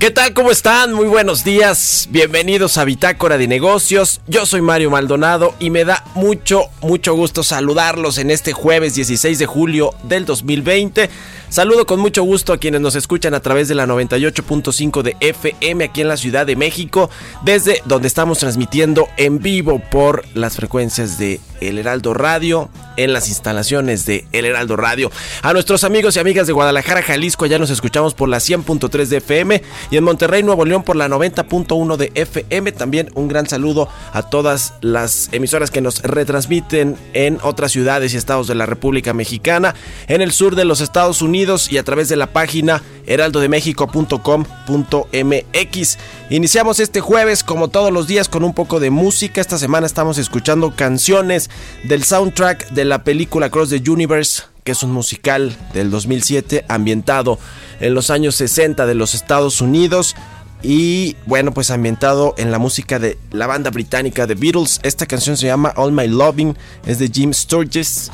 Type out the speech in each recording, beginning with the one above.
¿Qué tal? ¿Cómo están? Muy buenos días. Bienvenidos a Bitácora de Negocios. Yo soy Mario Maldonado y me da mucho, mucho gusto saludarlos en este jueves 16 de julio del 2020. Saludo con mucho gusto a quienes nos escuchan a través de la 98.5 de FM aquí en la Ciudad de México, desde donde estamos transmitiendo en vivo por las frecuencias de El Heraldo Radio, en las instalaciones de El Heraldo Radio. A nuestros amigos y amigas de Guadalajara, Jalisco, ya nos escuchamos por la 100.3 de FM y en Monterrey, Nuevo León por la 90.1 de FM. También un gran saludo a todas las emisoras que nos retransmiten en otras ciudades y estados de la República Mexicana, en el sur de los Estados Unidos y a través de la página heraldodemexico.com.mx. Iniciamos este jueves como todos los días con un poco de música. Esta semana estamos escuchando canciones del soundtrack de la película Cross the Universe, que es un musical del 2007 ambientado en los años 60 de los Estados Unidos y bueno, pues ambientado en la música de la banda británica The Beatles. Esta canción se llama All My Loving, es de Jim Sturgis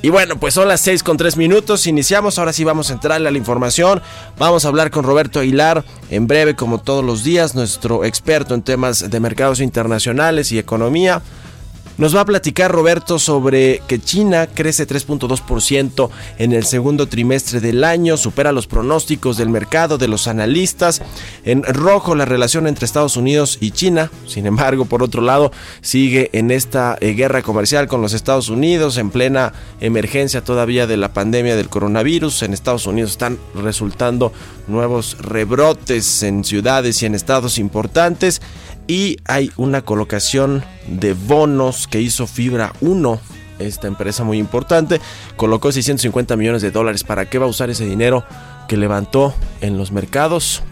y bueno, pues son las 6 con 3 minutos, iniciamos, ahora sí vamos a entrarle a la información, vamos a hablar con Roberto Aguilar en breve como todos los días, nuestro experto en temas de mercados internacionales y economía. Nos va a platicar Roberto sobre que China crece 3.2% en el segundo trimestre del año, supera los pronósticos del mercado de los analistas. En rojo la relación entre Estados Unidos y China, sin embargo, por otro lado, sigue en esta eh, guerra comercial con los Estados Unidos en plena emergencia todavía de la pandemia del coronavirus. En Estados Unidos están resultando nuevos rebrotes en ciudades y en estados importantes y hay una colocación de bonos que hizo Fibra 1 esta empresa muy importante, colocó 650 millones de dólares. ¿Para qué va a usar ese dinero que levantó en los mercados?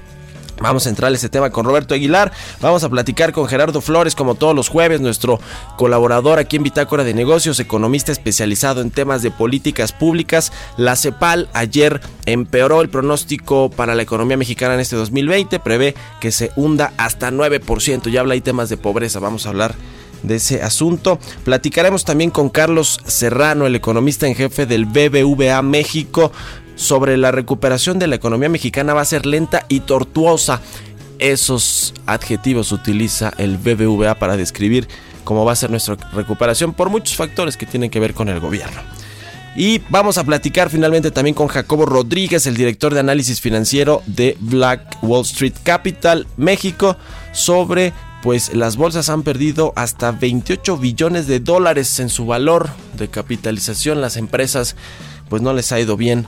Vamos a entrar a ese tema con Roberto Aguilar. Vamos a platicar con Gerardo Flores, como todos los jueves, nuestro colaborador aquí en Bitácora de Negocios, economista especializado en temas de políticas públicas. La CEPAL ayer empeoró el pronóstico para la economía mexicana en este 2020. Prevé que se hunda hasta 9%. Ya habla ahí temas de pobreza. Vamos a hablar de ese asunto. Platicaremos también con Carlos Serrano, el economista en jefe del BBVA México sobre la recuperación de la economía mexicana va a ser lenta y tortuosa. Esos adjetivos utiliza el BBVA para describir cómo va a ser nuestra recuperación por muchos factores que tienen que ver con el gobierno. Y vamos a platicar finalmente también con Jacobo Rodríguez, el director de análisis financiero de Black Wall Street Capital México, sobre pues las bolsas han perdido hasta 28 billones de dólares en su valor de capitalización. Las empresas pues no les ha ido bien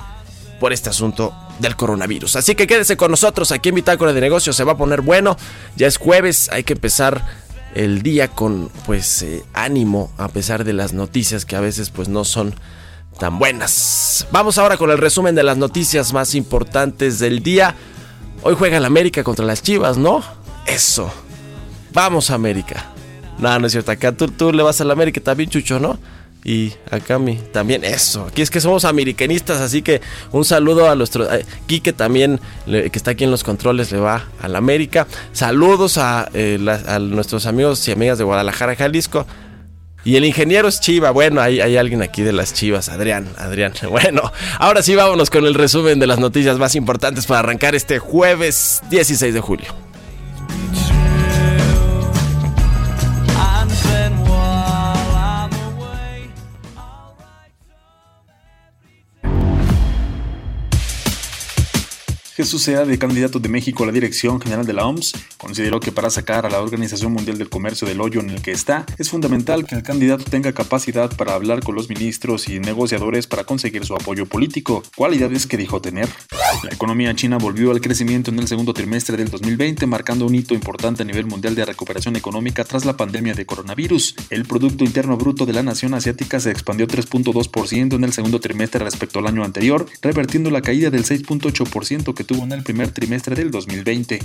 por este asunto del coronavirus. Así que quédese con nosotros aquí en Bitácora de Negocios, se va a poner bueno. Ya es jueves, hay que empezar el día con pues eh, ánimo a pesar de las noticias que a veces pues no son tan buenas. Vamos ahora con el resumen de las noticias más importantes del día. Hoy juega el América contra las Chivas, ¿no? Eso. Vamos América. No, no es cierto. Acá tú, tú le vas al América también, Chucho, ¿no? Y acá mi también eso. Aquí es que somos americanistas, así que un saludo a nuestro eh, Quique también que está aquí en los controles le va a la América. Saludos a, eh, nuestros amigos y amigas de Guadalajara, Jalisco. Y el ingeniero es Chiva. Bueno, hay, hay alguien aquí de las Chivas, Adrián, Adrián. Bueno, ahora sí vámonos con el resumen de las noticias más importantes para arrancar este jueves 16 de julio. Jesús Sea, de candidato de México a la dirección general de la OMS, consideró que para sacar a la Organización Mundial del Comercio del hoyo en el que está, es fundamental que el candidato tenga capacidad para hablar con los ministros y negociadores para conseguir su apoyo político, cualidades que dijo tener. La economía china volvió al crecimiento en el segundo trimestre del 2020, marcando un hito importante a nivel mundial de recuperación económica tras la pandemia de coronavirus. El Producto Interno Bruto de la nación asiática se expandió 3.2% en el segundo trimestre respecto al año anterior, revertiendo la caída del 6.8% que tuvo en el primer trimestre del 2020.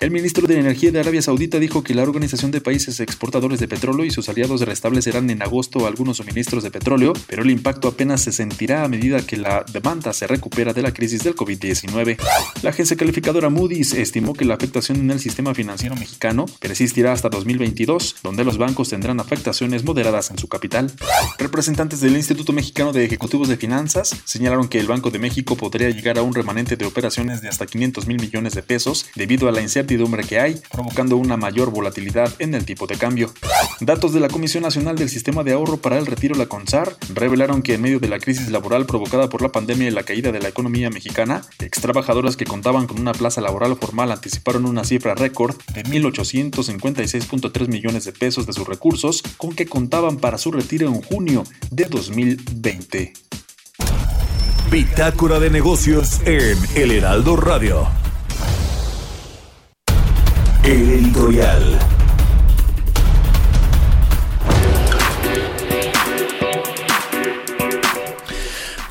El ministro de Energía de Arabia Saudita dijo que la Organización de Países Exportadores de Petróleo y sus aliados restablecerán en agosto algunos suministros de petróleo, pero el impacto apenas se sentirá a medida que la demanda se recupera de la crisis del COVID-19. La agencia calificadora Moody's estimó que la afectación en el sistema financiero mexicano persistirá hasta 2022, donde los bancos tendrán afectaciones moderadas en su capital. Representantes del Instituto Mexicano de Ejecutivos de Finanzas señalaron que el Banco de México podría llegar a un remanente de operaciones de hasta 500 mil millones de pesos debido a la incertidumbre que hay, provocando una mayor volatilidad en el tipo de cambio. Datos de la Comisión Nacional del Sistema de Ahorro para el Retiro, la CONSAR, revelaron que en medio de la crisis laboral provocada por la pandemia y la caída de la economía mexicana, ex trabajadoras que contaban con una plaza laboral formal anticiparon una cifra récord de 1.856.3 millones de pesos de sus recursos con que contaban para su retiro en junio de 2020. Bitácora de negocios en El Heraldo Radio. El editorial.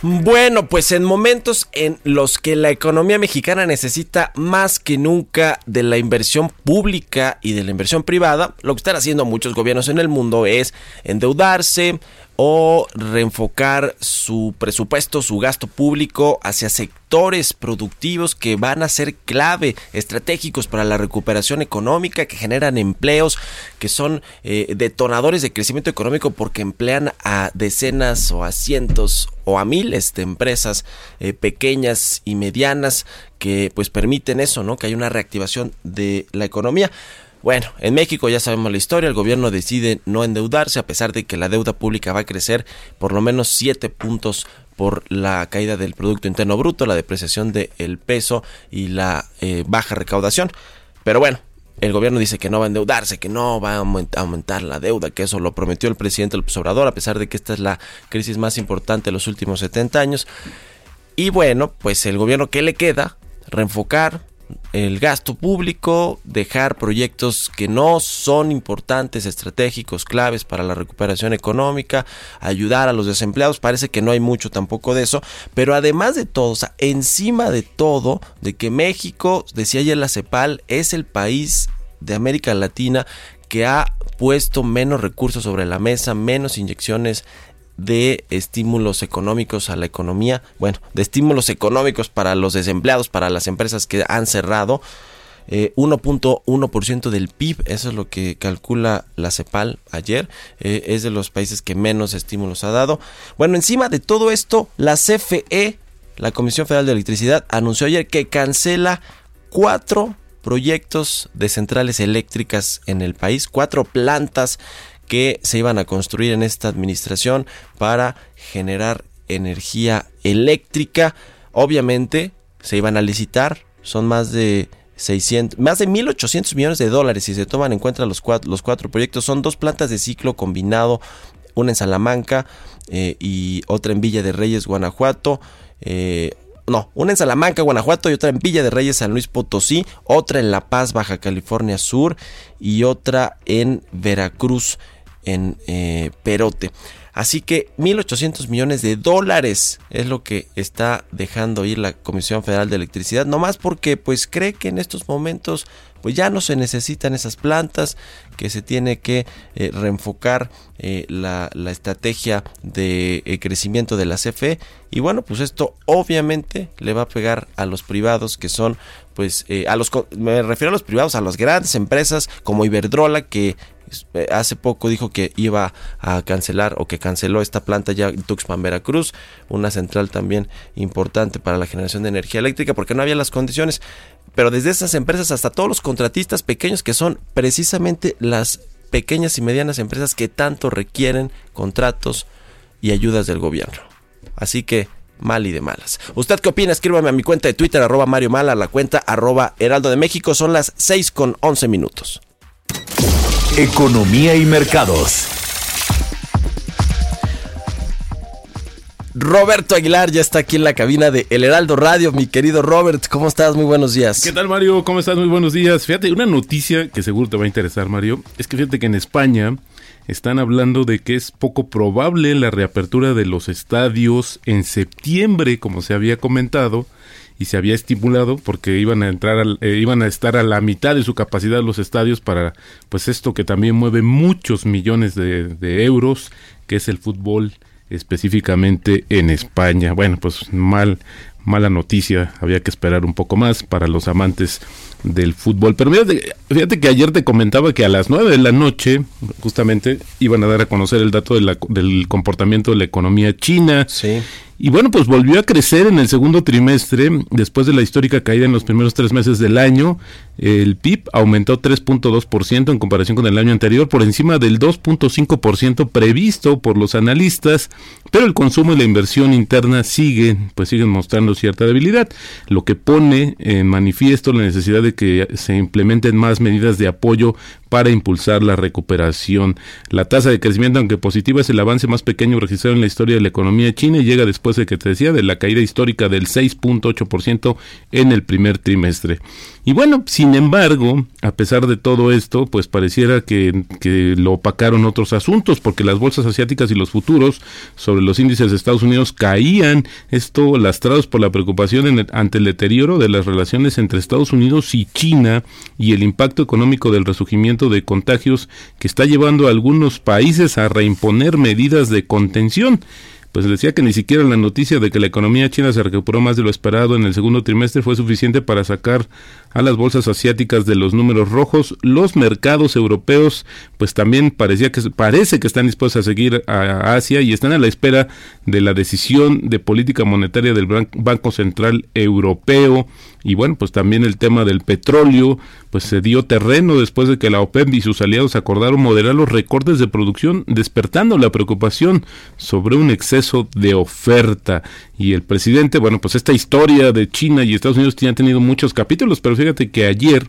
Bueno, pues en momentos en los que la economía mexicana necesita más que nunca de la inversión pública y de la inversión privada, lo que están haciendo muchos gobiernos en el mundo es endeudarse, o reenfocar su presupuesto, su gasto público hacia sectores productivos que van a ser clave, estratégicos para la recuperación económica, que generan empleos, que son eh, detonadores de crecimiento económico porque emplean a decenas o a cientos o a miles de empresas eh, pequeñas y medianas que pues permiten eso, ¿no? Que hay una reactivación de la economía. Bueno, en México ya sabemos la historia, el gobierno decide no endeudarse a pesar de que la deuda pública va a crecer por lo menos 7 puntos por la caída del Producto Interno Bruto, la depreciación del peso y la eh, baja recaudación. Pero bueno, el gobierno dice que no va a endeudarse, que no va a aumentar la deuda, que eso lo prometió el presidente López Obrador, a pesar de que esta es la crisis más importante de los últimos 70 años. Y bueno, pues el gobierno que le queda, reenfocar, el gasto público, dejar proyectos que no son importantes, estratégicos, claves para la recuperación económica, ayudar a los desempleados, parece que no hay mucho tampoco de eso, pero además de todo, o sea, encima de todo, de que México, decía ayer la CEPAL, es el país de América Latina que ha puesto menos recursos sobre la mesa, menos inyecciones de estímulos económicos a la economía, bueno, de estímulos económicos para los desempleados, para las empresas que han cerrado. 1.1% eh, del PIB, eso es lo que calcula la CEPAL ayer, eh, es de los países que menos estímulos ha dado. Bueno, encima de todo esto, la CFE, la Comisión Federal de Electricidad, anunció ayer que cancela cuatro proyectos de centrales eléctricas en el país, cuatro plantas que se iban a construir en esta administración para generar energía eléctrica. Obviamente se iban a licitar, son más de 600, más de 1.800 millones de dólares si se toman en cuenta los cuatro, proyectos. Son dos plantas de ciclo combinado, una en Salamanca eh, y otra en Villa de Reyes, Guanajuato. Eh, no, una en Salamanca, Guanajuato y otra en Villa de Reyes, San Luis Potosí, otra en La Paz, Baja California Sur y otra en Veracruz, en eh, Perote. Así que 1.800 millones de dólares es lo que está dejando ir la Comisión Federal de Electricidad, nomás porque pues cree que en estos momentos pues ya no se necesitan esas plantas, que se tiene que eh, reenfocar eh, la, estrategia de eh, crecimiento de la CFE y bueno pues esto obviamente le va a pegar a los privados que son pues a los me refiero a los privados a las grandes empresas como Iberdrola que hace poco dijo que iba a cancelar o que canceló esta planta ya en Tuxpan, Veracruz, una central también importante para la generación de energía eléctrica porque no había las condiciones pero desde esas empresas hasta todos los contratistas pequeños que son precisamente las pequeñas y medianas empresas que tanto requieren contratos y ayudas del gobierno. Así que mal y de malas. ¿Usted qué opina? Escríbame a mi cuenta de Twitter, arroba Mario Mala, la cuenta arroba Heraldo de México. Son las 6 con 11 minutos. Economía y mercados. Roberto Aguilar ya está aquí en la cabina de El Heraldo Radio. Mi querido Robert, ¿cómo estás? Muy buenos días. ¿Qué tal, Mario? ¿Cómo estás? Muy buenos días. Fíjate, una noticia que seguro te va a interesar, Mario, es que fíjate que en España están hablando de que es poco probable la reapertura de los estadios en septiembre, como se había comentado y se había estipulado porque iban a entrar eh, iban a estar a la mitad de su capacidad los estadios para pues esto que también mueve muchos millones de, de euros que es el fútbol específicamente en España. Bueno, pues mal, mala noticia, había que esperar un poco más para los amantes del fútbol. Pero fíjate, fíjate que ayer te comentaba que a las 9 de la noche, justamente, iban a dar a conocer el dato del comportamiento de la economía china. Sí. Y bueno, pues volvió a crecer en el segundo trimestre, después de la histórica caída en los primeros tres meses del año. El PIB aumentó 3.2% en comparación con el año anterior, por encima del 2.5% previsto por los analistas, pero el consumo y la inversión interna siguen, pues siguen mostrando cierta debilidad, lo que pone en manifiesto la necesidad de que se implementen más medidas de apoyo para impulsar la recuperación. La tasa de crecimiento, aunque positiva, es el avance más pequeño registrado en la historia de la economía china y llega después de que te decía de la caída histórica del 6.8% en el primer trimestre. Y bueno, sin embargo, a pesar de todo esto, pues pareciera que, lo opacaron otros asuntos, porque las bolsas asiáticas y los futuros sobre los índices de Estados Unidos caían, esto lastrados por la preocupación ante el deterioro de las relaciones entre Estados Unidos y China y el impacto económico del resurgimiento de contagios que está llevando a algunos países a reimponer medidas de contención pues decía que ni siquiera la noticia de que la economía china se recuperó más de lo esperado en el segundo trimestre fue suficiente para sacar a las bolsas asiáticas de los números rojos. Los mercados europeos, pues también parecía que parece que están dispuestos a seguir a Asia y están a la espera de la decisión de política monetaria del Banco Central Europeo. Y bueno, pues también el tema del petróleo, pues se dio terreno después de que la OPEP y sus aliados acordaron moderar los recortes de producción, despertando la preocupación sobre un exceso de oferta. Y el presidente, bueno, pues esta historia de China y Estados Unidos tiene tenido muchos capítulos, pero fíjate que ayer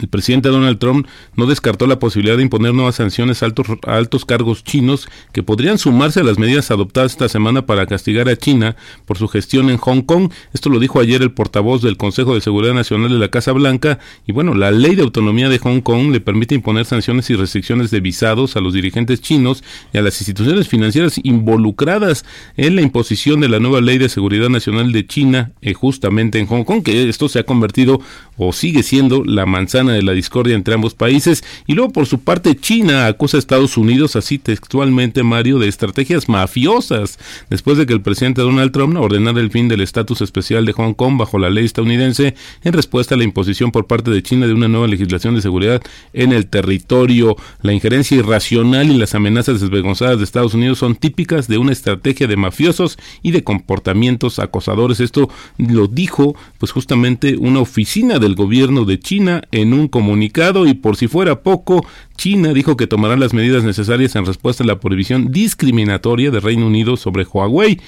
el presidente Donald Trump no descartó la posibilidad de imponer nuevas sanciones a altos, cargos chinos que podrían sumarse a las medidas adoptadas esta semana para castigar a China por su gestión en Hong Kong. Esto lo dijo ayer el portavoz del Consejo de Seguridad Nacional de la Casa Blanca. Y bueno, la ley de autonomía de Hong Kong le permite imponer sanciones y restricciones de visados a los dirigentes chinos y a las instituciones financieras involucradas en la imposición de la nueva ley de seguridad nacional de China eh, justamente en Hong Kong, que esto se ha convertido o sigue siendo la manzana de la discordia entre ambos países. Y luego, por su parte, China acusa a Estados Unidos, así textualmente, Mario, de estrategias mafiosas, después de que el presidente Donald Trump ordenara el fin del estatus especial de Hong Kong bajo la ley estadounidense en respuesta a la imposición por parte de China de una nueva legislación de seguridad en el territorio. La injerencia irracional y las amenazas desvergonzadas de Estados Unidos son típicas de una estrategia de mafiosos y de comportamientos acosadores. Esto lo dijo, pues justamente, una oficina del gobierno de China en un comunicado y por si fuera poco, China dijo que tomará las medidas necesarias en respuesta a la prohibición discriminatoria de Reino Unido sobre Huawei,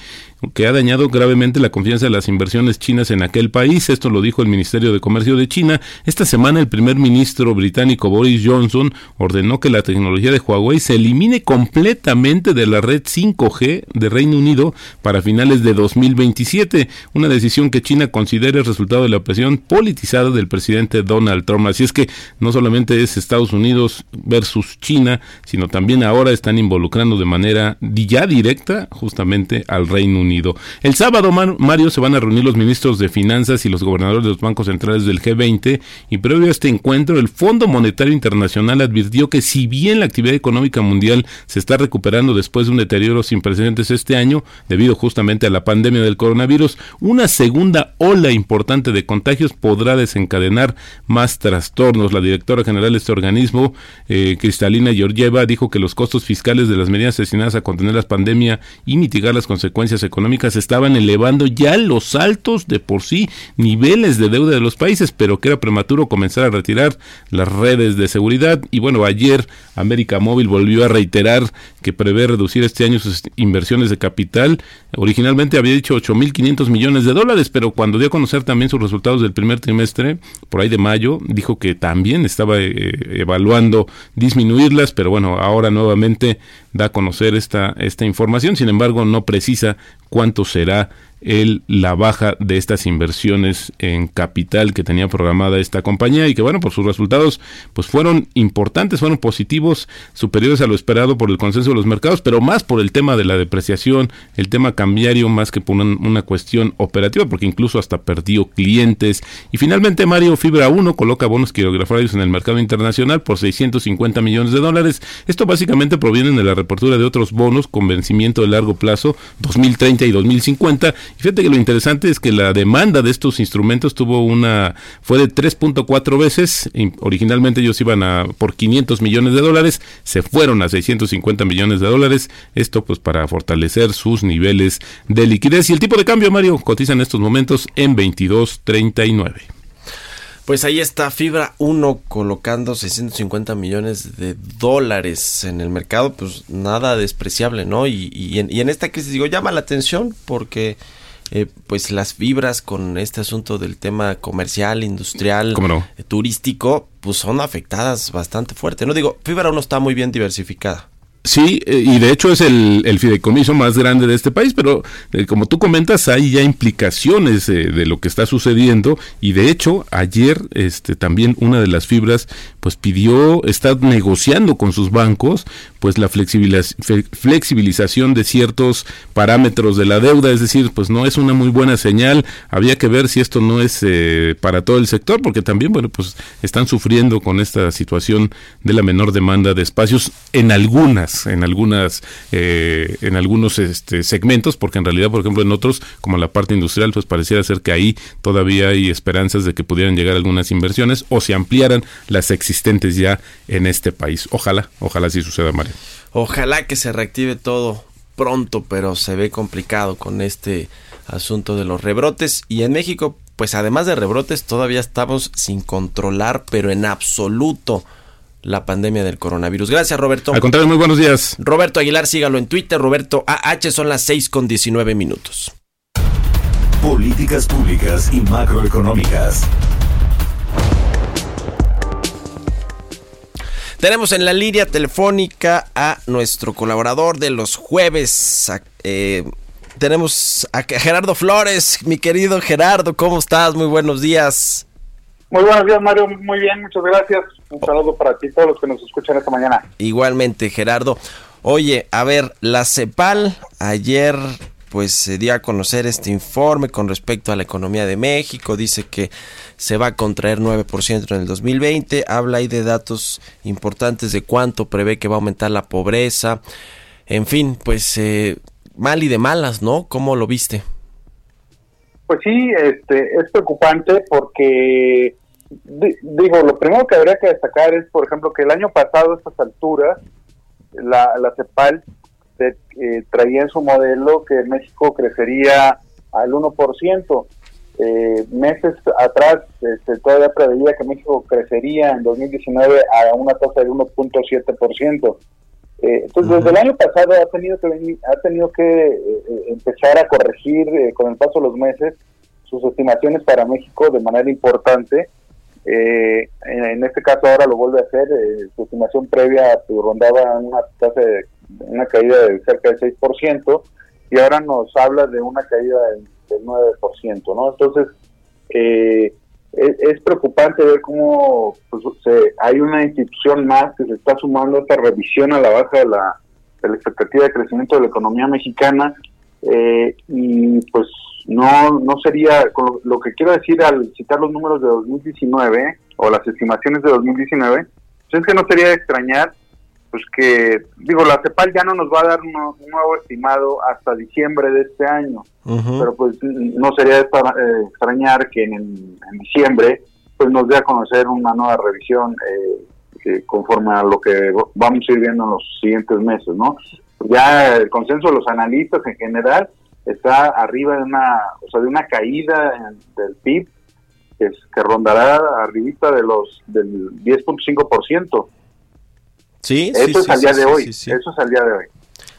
que ha dañado gravemente la confianza de las inversiones chinas en aquel país. Esto lo dijo el Ministerio de Comercio de China. Esta semana el primer ministro británico Boris Johnson ordenó que la tecnología de Huawei se elimine completamente de la red 5G de Reino Unido para finales de 2027, una decisión que China considera el resultado de la presión politizada del presidente Donald Trump. Así es que no solamente es Estados Unidos versus China, sino también ahora están involucrando de manera ya directa justamente al Reino Unido. El sábado, Mario, se van a reunir los ministros de Finanzas y los gobernadores de los bancos centrales del G20 y previo a este encuentro, el Fondo Monetario Internacional advirtió que si bien la actividad económica mundial se está recuperando después de un deterioro sin precedentes este año, debido justamente a la pandemia del coronavirus, una segunda ola importante de contagios podrá desencadenar más trastornos. La directora general de este organismo, eh, Cristalina Georgieva, dijo que los costos fiscales de las medidas destinadas a contener la pandemia y mitigar las consecuencias económicas estaban elevando ya los altos de por sí niveles de deuda de los países, pero que era prematuro comenzar a retirar las redes de seguridad. Y bueno, ayer América Móvil volvió a reiterar que prevé reducir este año sus inversiones de capital. Originalmente había dicho 8.500 millones de dólares, pero cuando dio a conocer también sus resultados del primer trimestre, por ahí de mayo, dijo que también estaba eh, evaluando disminuirlas, pero bueno, ahora nuevamente da a conocer esta, esta información, sin embargo no precisa cuánto será el, la baja de estas inversiones en capital que tenía programada esta compañía y que bueno, por sus resultados pues fueron importantes, fueron positivos, superiores a lo esperado por el consenso de los mercados, pero más por el tema de la depreciación, el tema cambiario más que por una, cuestión operativa, porque incluso hasta perdió clientes. Y finalmente Mario Fibra 1 coloca bonos quirografarios en el mercado internacional por 650 millones de dólares. Esto básicamente proviene de la reportura de otros bonos con vencimiento de largo plazo 2030 y 2050 y fíjate que lo interesante es que la demanda de estos instrumentos tuvo una, fue de 3.4 veces, originalmente ellos iban a por 500 millones de dólares, se fueron a 650 millones de dólares, esto pues para fortalecer sus niveles de liquidez. Y el tipo de cambio, Mario, cotiza en estos momentos en 22.39. Pues ahí está Fibra 1 colocando 650 millones de dólares en el mercado, pues nada despreciable, ¿no? Y, y, en, y en esta crisis digo, llama la atención porque eh, pues las fibras con este asunto del tema comercial, industrial, eh, turístico, pues son afectadas bastante fuerte. No digo, fibra no está muy bien diversificada. Sí, eh, y de hecho es el, el, fideicomiso más grande de este país, pero eh, como tú comentas, hay ya implicaciones eh, de lo que está sucediendo. Y de hecho ayer este, también una de las fibras pues pidió, está negociando con sus bancos pues la flexibilización de ciertos parámetros de la deuda, es decir, pues no es una muy buena señal, había que ver si esto no es para todo el sector, porque también, bueno, pues están sufriendo con esta situación de la menor demanda de espacios en algunas en algunas eh, en algunos este, segmentos porque en realidad por ejemplo en otros como la parte industrial pues pareciera ser que ahí todavía hay esperanzas de que pudieran llegar algunas inversiones o se ampliaran las existentes ya en este país. Ojalá ojalá sí suceda Mario ojalá que se reactive todo pronto pero se ve complicado con este asunto de los rebrotes y en México pues además de rebrotes todavía estamos sin controlar pero en absoluto la pandemia del coronavirus. Gracias, Roberto. Al contrario, muy buenos días. Roberto Aguilar, sígalo en Twitter. Roberto AH son las 6 con 19 minutos. Políticas públicas y macroeconómicas. Tenemos en la línea telefónica a nuestro colaborador de los jueves. Eh, tenemos a Gerardo Flores, mi querido Gerardo, ¿cómo estás? Muy buenos días. Muy buenos días, Mario. Muy bien, muchas gracias. Un saludo para ti y todos los que nos escuchan esta mañana. Igualmente, Gerardo. Oye, a ver, la CEPAL ayer pues se dio a conocer este informe con respecto a la economía de México, dice que se va a contraer 9% en el 2020, habla ahí de datos importantes de cuánto prevé que va a aumentar la pobreza, en fin, pues eh, mal y de malas, ¿no? ¿Cómo lo viste? Pues sí, este, es preocupante porque, digo, lo primero que habría que destacar es, por ejemplo, que el año pasado a estas alturas, la, la CEPAL eh, traía en su modelo que México crecería al 1%. Eh, meses atrás este, todavía preveía que México crecería en 2019 a una tasa del 1.7%. Eh, entonces, desde el año pasado ha tenido que ha tenido que eh, eh, empezar a corregir con el paso de los meses sus estimaciones para México de manera importante. En, este caso ahora lo vuelve a hacer. su estimación previa pues, rondaba una tasa de una caída de cerca del 6% y ahora nos habla de una caída del, del 9%, ¿no? Entonces, es, preocupante ver cómo pues, hay una institución más que se está sumando a esta revisión a la baja de la, de la expectativa de crecimiento de la economía mexicana eh, y pues no no sería lo, que quiero decir al citar los números de 2019 o las estimaciones de 2019 pues es que no sería extrañar pues que digo la CEPAL ya no nos va a dar un, nuevo estimado hasta diciembre de este año pero pues no sería eh, extrañar que en, diciembre pues nos dé a conocer una nueva revisión eh, conforme a lo que vamos a ir viendo en los siguientes meses no ya el consenso de los analistas en general está arriba de una, o sea, de una caída del PIB que, que rondará arribita de los del 10.5%. Sí, eso sí, es al día de hoy. Eso es al día de hoy.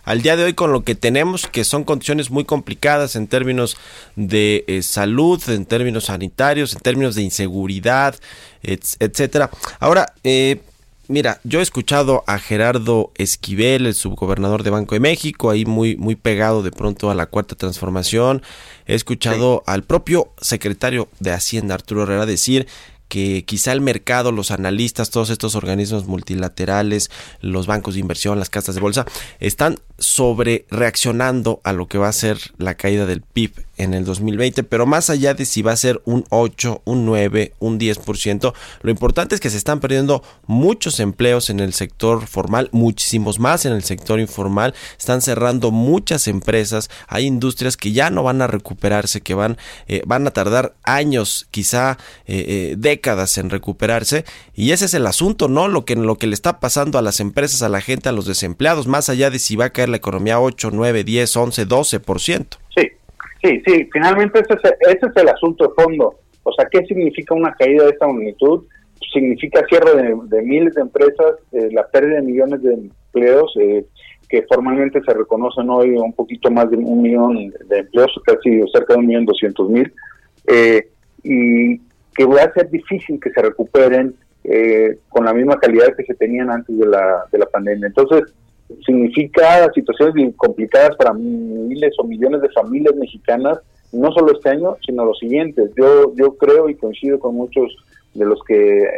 Al día de hoy con lo que tenemos, que son condiciones muy complicadas en términos de eh, salud, en términos sanitarios, en términos de inseguridad, etcétera. Ahora, eh, Mira, yo he escuchado a Gerardo Esquivel, el subgobernador de Banco de México, ahí muy, muy pegado de pronto a la cuarta transformación. He escuchado al propio secretario de Hacienda, Arturo Herrera, decir que quizá el mercado, los analistas, todos estos organismos multilaterales, los bancos de inversión, las casas de bolsa, están sobre reaccionando a lo que va a ser la caída del PIB en el 2020, pero más allá de si va a ser un 8, un 9, un 10%, lo importante es que se están perdiendo muchos empleos en el sector formal, muchísimos más en el sector informal, están cerrando muchas empresas, hay industrias que ya no van a recuperarse, que van, eh, van a tardar años, quizá eh, eh, décadas en recuperarse, y ese es el asunto, ¿no? Lo que, lo que le está pasando a las empresas, a la gente, a los desempleados, más allá de si va a caer la economía 8, 9, 10, 11, 12%. Sí, sí, sí, finalmente ese es, ese es el asunto de fondo. O sea, ¿qué significa una caída de esta magnitud? Significa cierre de, miles de empresas, eh, la pérdida de millones de empleos, eh, que formalmente se reconocen hoy un poquito más de un millón de empleos, casi cerca de un millón doscientos mil, eh, y que va a ser difícil que se recuperen con la misma calidad que se tenían antes de la, de la pandemia. Entonces, significa situaciones complicadas para miles o millones de familias mexicanas, no solo este año, sino los siguientes. Yo, yo creo y coincido con muchos de los que eh,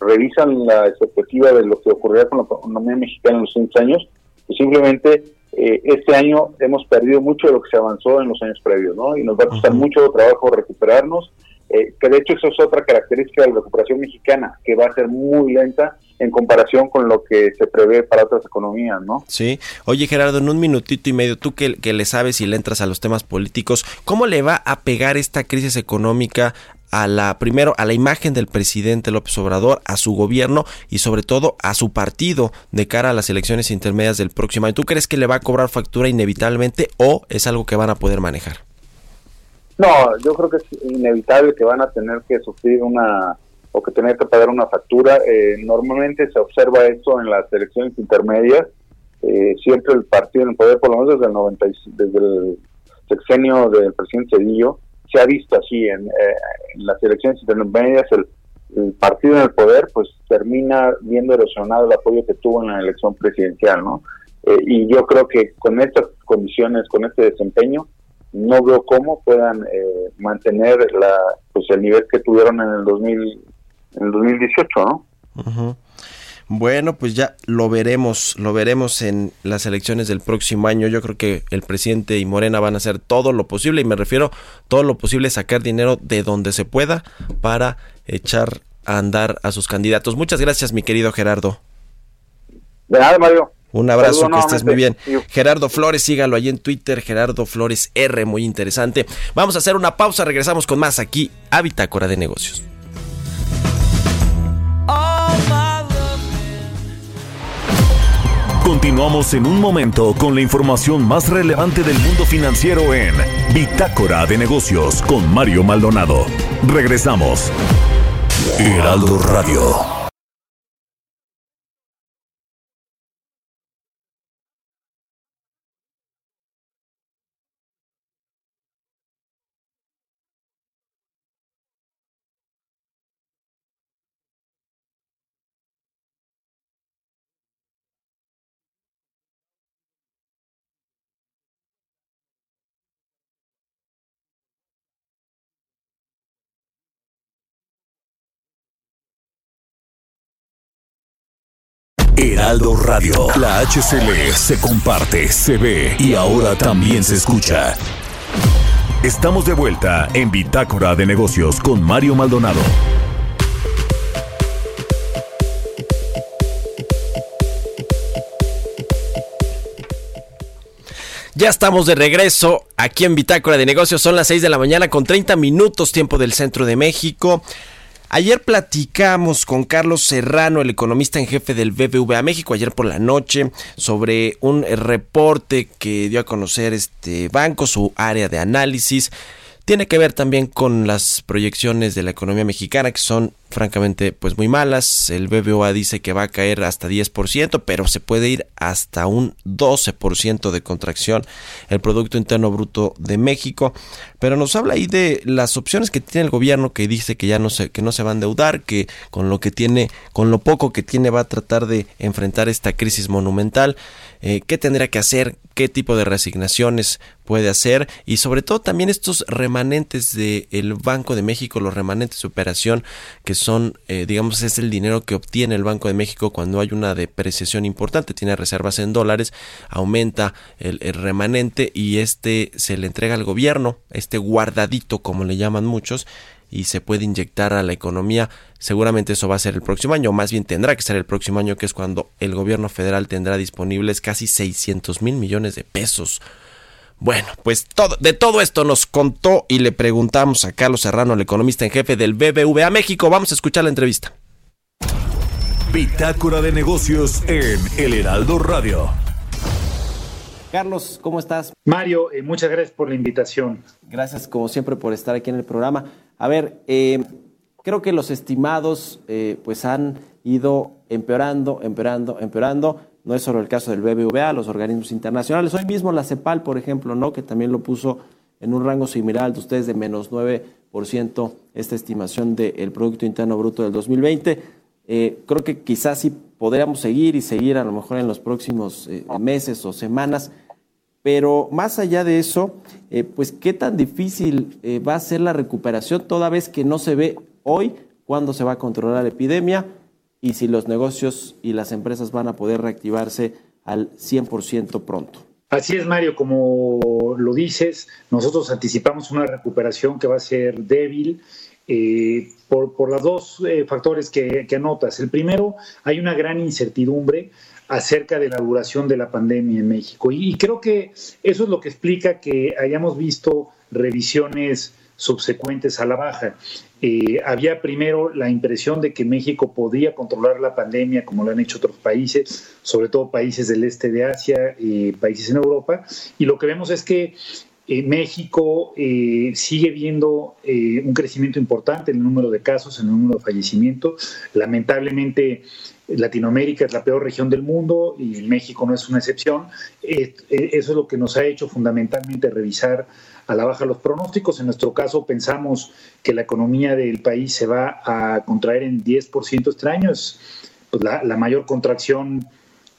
revisan la expectativa de lo que ocurrirá con la economía mexicana en los siguientes años, que simplemente eh, este año hemos perdido mucho de lo que se avanzó en los años previos, ¿no? Y nos va a costar mucho trabajo recuperarnos, eh, que de hecho eso es otra característica de la recuperación mexicana, que va a ser muy lenta en comparación con lo que se prevé para otras economías, ¿no? Sí. Oye, Gerardo, en un minutito y medio, tú que, que le sabes y le entras a los temas políticos, ¿cómo le va a pegar esta crisis económica a la primero a la imagen del presidente López Obrador, a su gobierno y sobre todo a su partido de cara a las elecciones intermedias del próximo año. ¿Tú crees que le va a cobrar factura inevitablemente o es algo que van a poder manejar? No, yo creo que es inevitable que van a tener que sufrir una o que tener que pagar una factura. Eh, normalmente se observa esto en las elecciones intermedias. Eh, siempre el partido en el poder, por lo menos desde el, 90, desde el sexenio del presidente Cedillo, se ha visto así en, eh, las elecciones intermedias. El, partido en el poder pues termina viendo erosionado el apoyo que tuvo en la elección presidencial, ¿no? y yo creo que con estas condiciones, con este desempeño, no veo cómo puedan mantener la, pues el nivel que tuvieron en el 2000 en el 2018, ¿no? Bueno, pues ya lo veremos, lo veremos en las elecciones del próximo año. Yo creo que el presidente y Morena van a hacer todo lo posible, y me refiero todo lo posible, sacar dinero de donde se pueda para echar a andar a sus candidatos. Muchas gracias, mi querido Gerardo. De nada, Mario. Un abrazo, que estés muy bien. Gerardo Flores, sígalo ahí en Twitter, Gerardo Flores R, muy interesante. Vamos a hacer una pausa, regresamos con más aquí a Bitácora de Negocios. Continuamos en un momento con la información más relevante del mundo financiero en Bitácora de Negocios con Mario Maldonado. Regresamos. Heraldo Radio. Heraldo Radio. La HCL se comparte, se ve y ahora también se escucha. Estamos de vuelta en Bitácora de Negocios con Mario Maldonado. Ya estamos de regreso aquí en Bitácora de Negocios. Son las 6 de la mañana con 30 minutos tiempo del centro de México. Ayer platicamos con Carlos Serrano, el economista en jefe del BBVA México, ayer por la noche, sobre un reporte que dio a conocer este banco, su área de análisis. Tiene que ver también con las proyecciones de la economía mexicana, que son francamente pues muy malas. El BBVA dice que va a caer hasta 10%, pero se puede ir hasta un 12% de contracción el Producto Interno Bruto de México. Pero nos habla ahí de las opciones que tiene el gobierno que dice que ya no se, que no se va a endeudar, que con lo que tiene, con lo poco que tiene va a tratar de enfrentar esta crisis monumental. Eh, qué tendrá que hacer, qué tipo de resignaciones puede hacer y sobre todo también estos remanentes del Banco de México, los remanentes de operación que son, eh, digamos, es el dinero que obtiene el Banco de México cuando hay una depreciación importante, tiene reservas en dólares, aumenta el, remanente y este se le entrega al gobierno, este guardadito como le llaman muchos, y se puede inyectar a la economía. Seguramente eso va a ser el próximo año, más bien tendrá que ser el próximo año, que es cuando el gobierno federal tendrá disponibles casi 600 mil millones de pesos bueno, pues todo, de todo esto nos contó y le preguntamos a Carlos Serrano, el economista en jefe del BBVA México. Vamos a escuchar la entrevista. Bitácora de negocios en El Heraldo Radio. Carlos, ¿cómo estás? Mario, eh, muchas gracias por la invitación. Gracias, como siempre, por estar aquí en el programa. A ver, eh, creo que los estimados eh, pues han ido empeorando, empeorando, empeorando. No es solo el caso del BBVA, los organismos internacionales. Hoy mismo la CEPAL, por ejemplo, ¿no? que también lo puso en un rango similar al de ustedes de menos 9%, esta estimación del Producto Interno Bruto del 2020. Eh, creo que quizás sí podríamos seguir y seguir a lo mejor en los próximos eh, meses o semanas. Pero más allá de eso, eh, pues qué tan difícil va a ser la recuperación toda vez que no se ve hoy cuándo se va a controlar la epidemia y si los negocios y las empresas van a poder reactivarse al 100% pronto. Así es, Mario, como lo dices, nosotros anticipamos una recuperación que va a ser débil eh, por, por, los dos eh, factores que, que, anotas. El primero, hay una gran incertidumbre acerca de la duración de la pandemia en México. Y, y creo que eso es lo que explica que hayamos visto revisiones subsecuentes a la baja. Eh, había primero la impresión de que México podía controlar la pandemia como lo han hecho otros países, sobre todo países del este de Asia, y países en Europa, y lo que vemos es que eh, México eh, sigue viendo un crecimiento importante en el número de casos, en el número de fallecimientos. Lamentablemente, Latinoamérica es la peor región del mundo y México no es una excepción. eso es lo que nos ha hecho fundamentalmente revisar a la baja los pronósticos. En nuestro caso pensamos que la economía del país se va a contraer en 10% este año, es pues, la, mayor contracción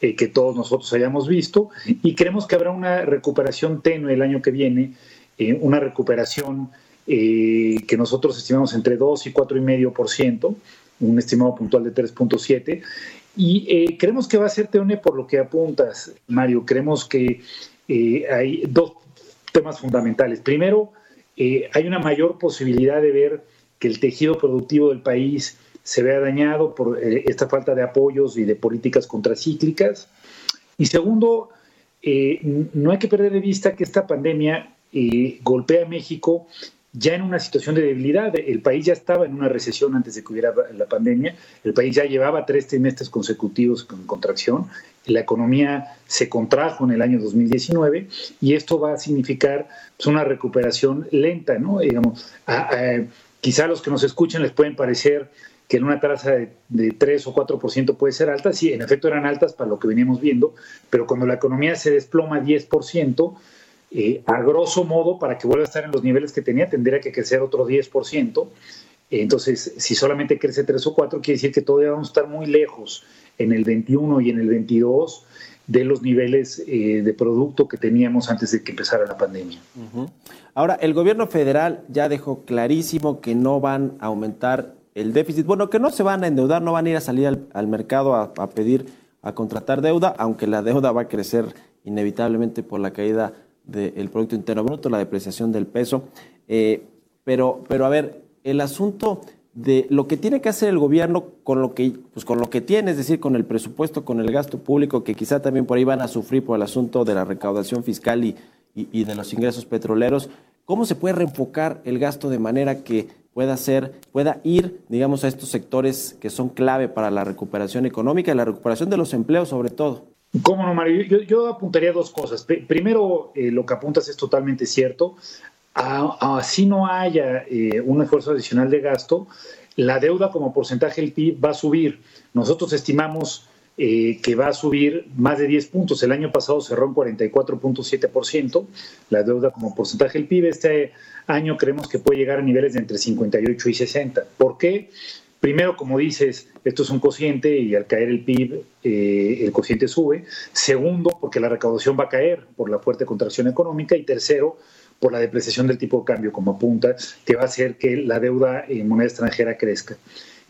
eh, que todos nosotros hayamos visto y creemos que habrá una recuperación tenue el año que viene, eh, una recuperación eh, que nosotros estimamos entre 2 y 4,5%, un estimado puntual de 3.7%. Y creemos que va a ser tenue por lo que apuntas, Mario. Creemos que hay dos fundamentales. Primero, eh, hay una mayor posibilidad de ver que el tejido productivo del país se vea dañado por eh, esta falta de apoyos y de políticas contracíclicas. Y segundo, eh, no hay que perder de vista que esta pandemia golpea a México ya en una situación de debilidad. El país ya estaba en una recesión antes de que hubiera la pandemia. El país ya llevaba tres trimestres consecutivos con contracción. La economía se contrajo en el año 2019 y esto va a significar pues, una recuperación lenta, ¿no? Digamos, quizá a los que nos escuchan les pueden parecer que en una tasa de, de 3 o 4% puede ser alta. Sí, en efecto eran altas para lo que veníamos viendo, pero cuando la economía se desploma 10%, eh, a grosso modo, para que vuelva a estar en los niveles que tenía, tendría que crecer otro 10%. Entonces, si solamente crece 3 o 4, quiere decir que todavía vamos a estar muy lejos en el 21 y en el 22 de los niveles eh, de producto que teníamos antes de que empezara la pandemia. Ahora, el gobierno federal ya dejó clarísimo que no van a aumentar el déficit, bueno, que no se van a endeudar, no van a ir a salir al, mercado a, pedir a contratar deuda, aunque la deuda va a crecer inevitablemente por la caída del Producto Interno Bruto, la depreciación del peso. Eh, pero, pero a ver, el asunto de lo que tiene que hacer el gobierno con lo que pues con lo que tiene, es decir, con el presupuesto, con el gasto público, que quizá también por ahí van a sufrir por el asunto de la recaudación fiscal y, y, de los ingresos petroleros, ¿cómo se puede reenfocar el gasto de manera que pueda ser, pueda ir, digamos, a estos sectores que son clave para la recuperación económica y la recuperación de los empleos sobre todo? ¿Cómo no, Mario? Yo, apuntaría dos cosas. Primero, eh, lo que apuntas es totalmente cierto así no haya eh, un esfuerzo adicional de gasto, la deuda como porcentaje del PIB va a subir. Nosotros estimamos eh, que va a subir más de 10 puntos. El año pasado cerró en 44.7%, la deuda como porcentaje del PIB. Este año creemos que puede llegar a niveles de entre 58 y 60. ¿Por qué? Primero, como dices, esto es un cociente y al caer el PIB, eh, el cociente sube. Segundo, porque la recaudación va a caer por la fuerte contracción económica. Y tercero, por la depreciación del tipo de cambio, como apunta, que va a hacer que la deuda en moneda extranjera crezca.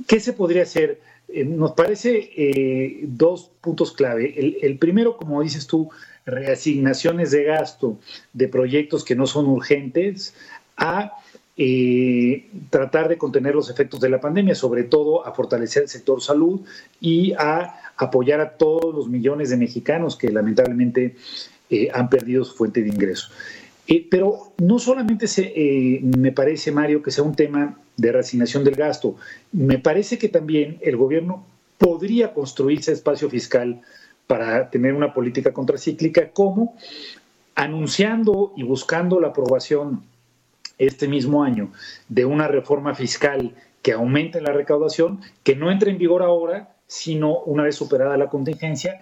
¿Qué se podría hacer? Eh, nos parece eh, dos puntos clave. El, primero, como dices tú, reasignaciones de gasto de proyectos que no son urgentes a eh, tratar de contener los efectos de la pandemia, sobre todo a fortalecer el sector salud y a apoyar a todos los millones de mexicanos que lamentablemente han perdido su fuente de ingreso. Eh, pero no solamente se, eh, me parece, Mario, que sea un tema de reasignación del gasto, me parece que también el gobierno podría construirse espacio fiscal para tener una política contracíclica, como anunciando y buscando la aprobación este mismo año de una reforma fiscal que aumente la recaudación, que no entre en vigor ahora, sino una vez superada la contingencia.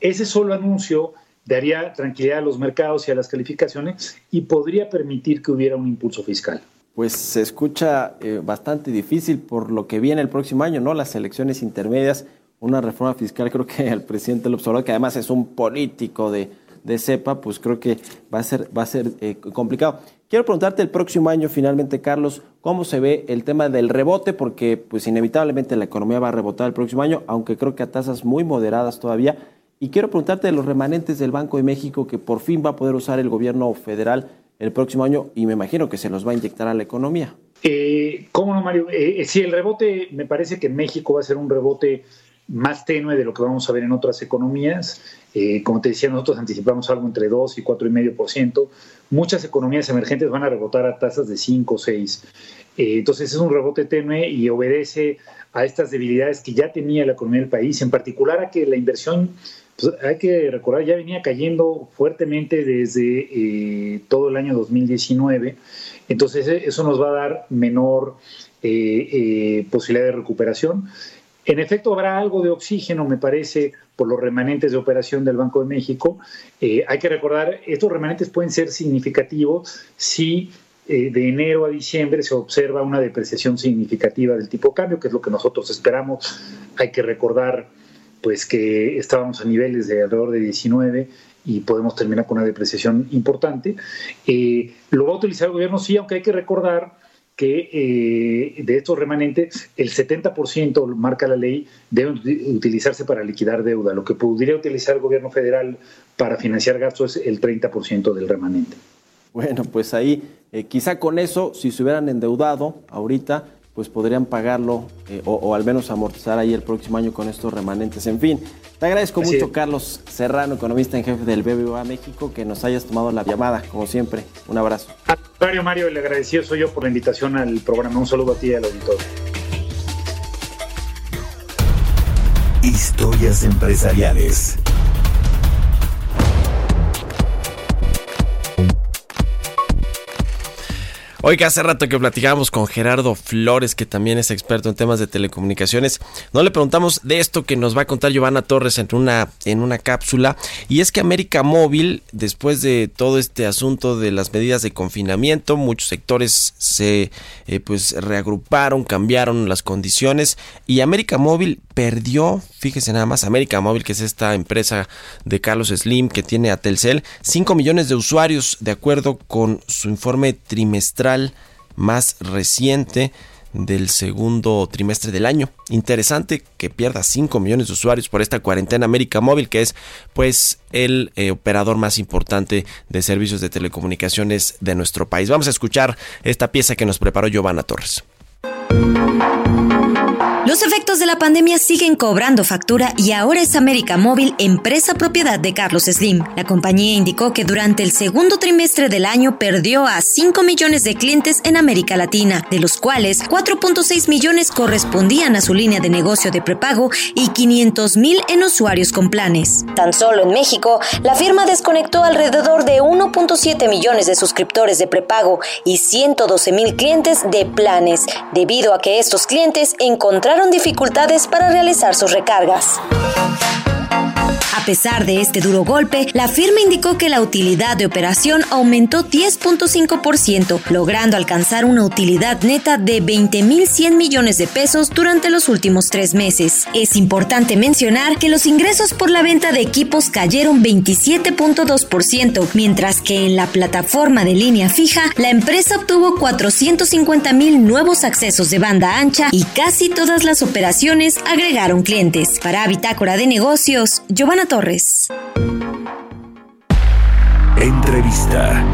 Ese solo anuncio daría tranquilidad a los mercados y a las calificaciones y podría permitir que hubiera un impulso fiscal. Pues se escucha eh, bastante difícil por lo que viene el próximo año, ¿no? Las elecciones intermedias, una reforma fiscal, creo que el presidente López Obrador, que además es un político de, de cepa, pues creo que va a ser, va a ser eh, complicado. Quiero preguntarte el próximo año, finalmente, Carlos, cómo se ve el tema del rebote, porque pues inevitablemente la economía va a rebotar el próximo año, aunque creo que a tasas muy moderadas todavía. Y quiero preguntarte de los remanentes del Banco de México que por fin va a poder usar el gobierno federal el próximo año y me imagino que se los va a inyectar a la economía. Eh, ¿Cómo no, Mario? Eh, eh, sí, el rebote me parece que en México va a ser un rebote más tenue de lo que vamos a ver en otras economías. como te decía, nosotros anticipamos algo entre 2 y 4,5%. Muchas economías emergentes van a rebotar a tasas de 5 o 6. entonces es un rebote tenue y obedece a estas debilidades que ya tenía la economía del país, en particular a que la inversión pues, hay que recordar, ya venía cayendo fuertemente desde eh, todo el año 2019, entonces eh, eso nos va a dar menor eh, posibilidad de recuperación. En efecto, habrá algo de oxígeno, me parece, por los remanentes de operación del Banco de México. hay que recordar, estos remanentes pueden ser significativos si de enero a diciembre se observa una depreciación significativa del tipo de cambio, que es lo que nosotros esperamos. Hay que recordar pues que estábamos a niveles de alrededor de 19 y podemos terminar con una depreciación importante. Eh, lo va a utilizar el gobierno, sí, aunque hay que recordar que eh, de estos remanentes el 70% marca la ley debe utilizarse para liquidar deuda. Lo que podría utilizar el gobierno federal para financiar gastos es el 30% del remanente. Bueno, pues ahí eh, quizá con eso, si se hubieran endeudado ahorita, pues podrían pagarlo eh, o, al menos amortizar ahí el próximo año con estos remanentes. En fin, te agradezco mucho, Carlos Serrano, economista en jefe del BBVA México, que nos hayas tomado la llamada, como siempre. Un abrazo. Mario, Mario, le agradecido soy yo por la invitación al programa. Un saludo a ti y al auditorio. Historias empresariales. Oiga, hace rato que platicábamos con Gerardo Flores, que también es experto en temas de telecomunicaciones. No le preguntamos de esto que nos va a contar Giovanna Torres en una, en una cápsula. Y es que América Móvil, después de todo este asunto de las medidas de confinamiento, muchos sectores se eh, pues reagruparon, cambiaron las condiciones. Y América Móvil perdió, fíjese nada más, América Móvil, que es esta empresa de Carlos Slim que tiene a Telcel, 5 millones de usuarios, de acuerdo con su informe trimestral más reciente del segundo trimestre del año. Interesante que pierda 5 millones de usuarios por esta cuarentena América Móvil, que es pues el eh, operador más importante de servicios de telecomunicaciones de nuestro país. Vamos a escuchar esta pieza que nos preparó Giovanna Torres. Los efectos de la pandemia siguen cobrando factura y ahora es América Móvil, empresa propiedad de Carlos Slim. La compañía indicó que durante el segundo trimestre del año perdió a 5 millones de clientes en América Latina, de los cuales 4.6 millones correspondían a su línea de negocio de prepago y 500 mil en usuarios con planes. Tan solo en México, la firma desconectó alrededor de 1.7 millones de suscriptores de prepago y 112 mil clientes de planes, debido a que estos clientes encontraron dificultades para realizar sus recargas. A pesar de este duro golpe, la firma indicó que la utilidad de operación aumentó 10.5%, logrando alcanzar una utilidad neta de 20.100 millones de pesos durante los últimos tres meses. Es importante mencionar que los ingresos por la venta de equipos cayeron 27.2%, mientras que en la plataforma de línea fija, la empresa obtuvo 450.000 nuevos accesos de banda ancha y casi todas las operaciones agregaron clientes. Para Bitácora de Negocios, Giovanna Torres. Entrevista.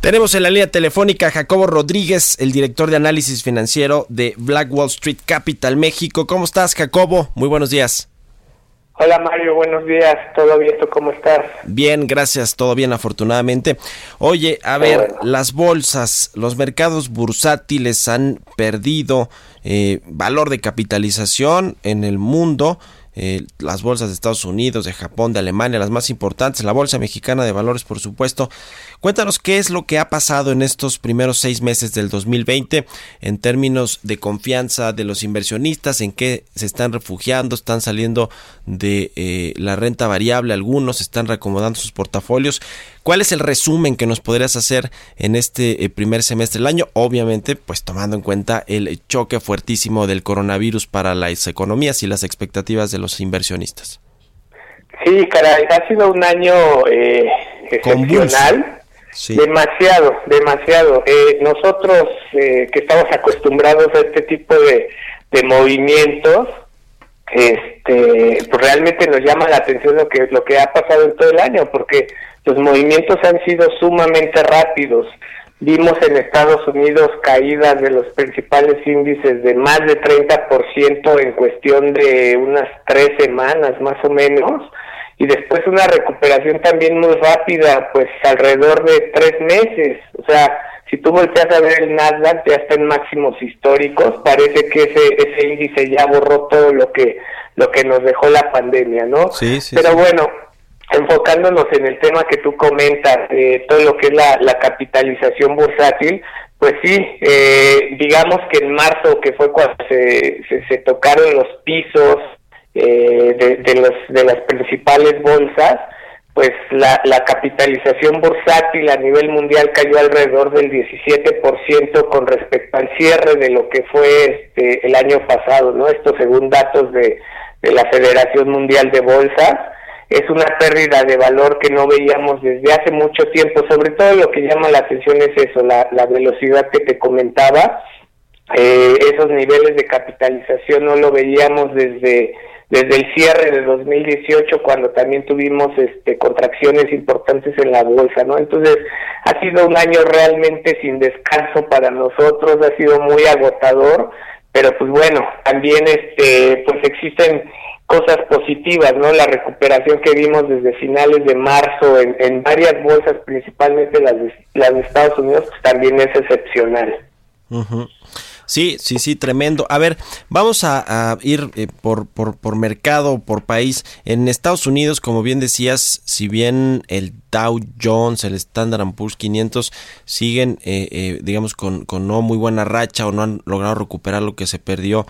Tenemos en la línea telefónica a Jacobo Rodríguez, el director de análisis financiero de Black Wall Street Capital México. ¿Cómo estás, Jacobo? Muy buenos días. Hola Mario, buenos días. ¿Todo bien? ¿Tú cómo estás? Bien, gracias. Todo bien, afortunadamente. Oye, a ver, las bolsas, los mercados bursátiles han perdido eh, valor de capitalización en el mundo. Eh, las bolsas de Estados Unidos, de Japón, de Alemania, las más importantes, la Bolsa Mexicana de Valores, por supuesto. Cuéntanos qué es lo que ha pasado en estos primeros seis meses del 2020 en términos de confianza de los inversionistas, en qué se están refugiando, están saliendo de eh, la renta variable, algunos están reacomodando sus portafolios. ¿Cuál es el resumen que nos podrías hacer en este eh, primer semestre del año? Obviamente, pues tomando en cuenta el choque fuertísimo del coronavirus para las economías y las expectativas de los inversionistas. Sí, caray, ha sido un año eh, excepcional. Demasiado, demasiado. Eh, nosotros que estamos acostumbrados a este tipo de, de movimientos, este, pues realmente nos llama la atención lo que lo que ha pasado en todo el año, porque los movimientos han sido sumamente rápidos. Vimos en Estados Unidos caídas de los principales índices de más de 30% en cuestión de unas tres semanas más o menos y después una recuperación también muy rápida, pues alrededor de tres meses. O sea, si tú volteas a ver el Nasdaq, ya está en máximos históricos, parece que ese, ese índice ya borró todo lo que, lo que nos dejó la pandemia, ¿no? Sí, sí. Pero bueno, enfocándonos en el tema que tú comentas, eh, todo lo que es la, capitalización bursátil, pues sí, eh, digamos que en marzo, que fue cuando se, se, tocaron los pisos eh, de, de, los, de las principales bolsas, pues la, capitalización bursátil a nivel mundial cayó alrededor del 17% con respecto al cierre de lo que fue este, el año pasado, ¿no? Esto según datos de la Federación Mundial de Bolsas es una pérdida de valor que no veíamos desde hace mucho tiempo. Sobre todo lo que llama la atención es eso, la, la velocidad que te comentaba. Eh, esos niveles de capitalización no lo veíamos desde desde el cierre de 2018 cuando también tuvimos este contracciones importantes en la bolsa, ¿no? Entonces, ha sido un año realmente sin descanso para nosotros, ha sido muy agotador, pero pues bueno, también este pues existen cosas positivas, ¿no? La recuperación que vimos desde finales de marzo en, en varias bolsas, principalmente las de, las de Estados Unidos, pues también es excepcional. Sí, sí, sí, tremendo. A ver, vamos a, ir eh, por, por, por, mercado, por país. En Estados Unidos, como bien decías, si bien el Dow Jones, el Standard Poor's 500 siguen, eh, eh, digamos, con, con no muy buena racha o no han logrado recuperar lo que se perdió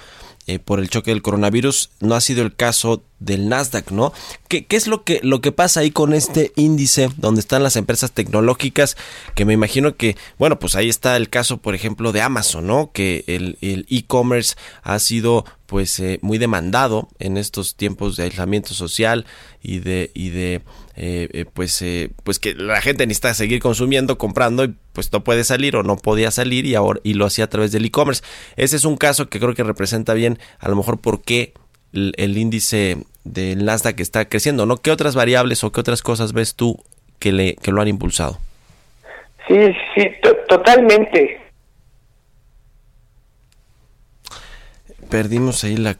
eh, por el choque del coronavirus. No ha sido el caso del Nasdaq, ¿no? ¿Qué, ¿Qué, es lo que, lo que pasa ahí con este índice donde están las empresas tecnológicas? Que me imagino que, bueno, pues ahí está el caso, por ejemplo, de Amazon, ¿no? Que el e-commerce ha sido pues eh, muy demandado en estos tiempos de aislamiento social y de, y de pues, pues que la gente necesita seguir consumiendo, comprando y pues no puede salir o no podía salir y ahora y lo hacía a través del e-commerce. Ese es un caso que creo que representa bien a lo mejor por qué el, índice del Nasdaq está creciendo, ¿no? ¿Qué otras variables o qué otras cosas ves tú que, le, que lo han impulsado? Sí, sí, totalmente. Perdimos ahí la,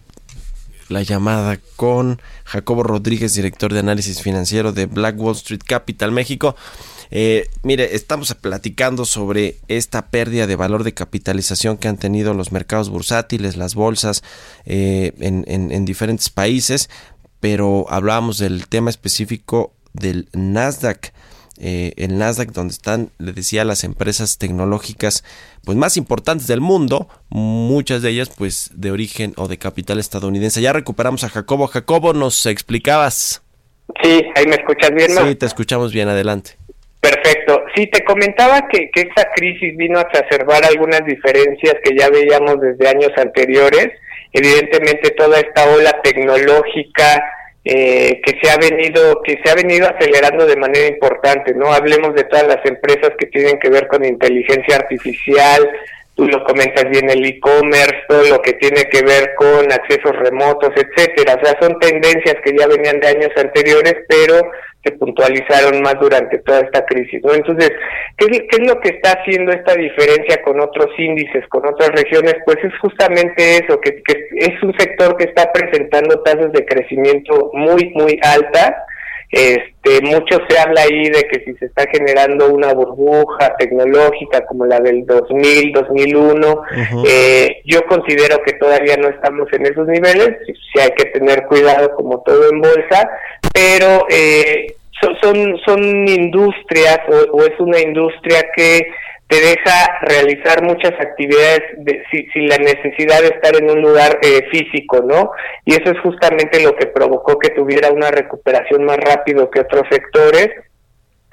la llamada con Jacobo Rodríguez, director de análisis financiero de Black Wall Street Capital México. Eh, mire, estamos platicando sobre esta pérdida de valor de capitalización que han tenido los mercados bursátiles, las bolsas eh, en, diferentes países, pero hablábamos del tema específico del Nasdaq. Eh, el Nasdaq donde están, le decía, las empresas tecnológicas pues más importantes del mundo, muchas de ellas pues de origen o de capital estadounidense. Ya recuperamos a Jacobo. Jacobo, nos explicabas. Sí, ahí me escuchas bien, ¿no? Sí, te escuchamos bien, adelante. Perfecto. Sí, te comentaba que, que esa crisis vino a exacerbar algunas diferencias que ya veíamos desde años anteriores. Evidentemente toda esta ola tecnológica eh, que se ha venido que se ha venido acelerando de manera importante, ¿no? Hablemos de todas las empresas que tienen que ver con inteligencia artificial, tú lo comentas bien el e-commerce, todo lo que tiene que ver con accesos remotos, etcétera. O sea, son tendencias que ya venían de años anteriores, pero se puntualizaron más durante toda esta crisis, ¿no? Entonces, ¿qué, ¿qué, es lo que está haciendo esta diferencia con otros índices, con otras regiones? Pues es justamente eso, que, que es un sector que está presentando tasas de crecimiento muy, muy altas, este, mucho se habla ahí de que si se está generando una burbuja tecnológica como la del 2000, 2001, eh, yo considero que todavía no estamos en esos niveles, sí hay que tener cuidado como todo en bolsa, pero eh, son, son, industrias o es una industria que te deja realizar muchas actividades de, sin, la necesidad de estar en un lugar eh, físico, ¿no? Y eso es justamente lo que provocó que tuviera una recuperación más rápido que otros sectores.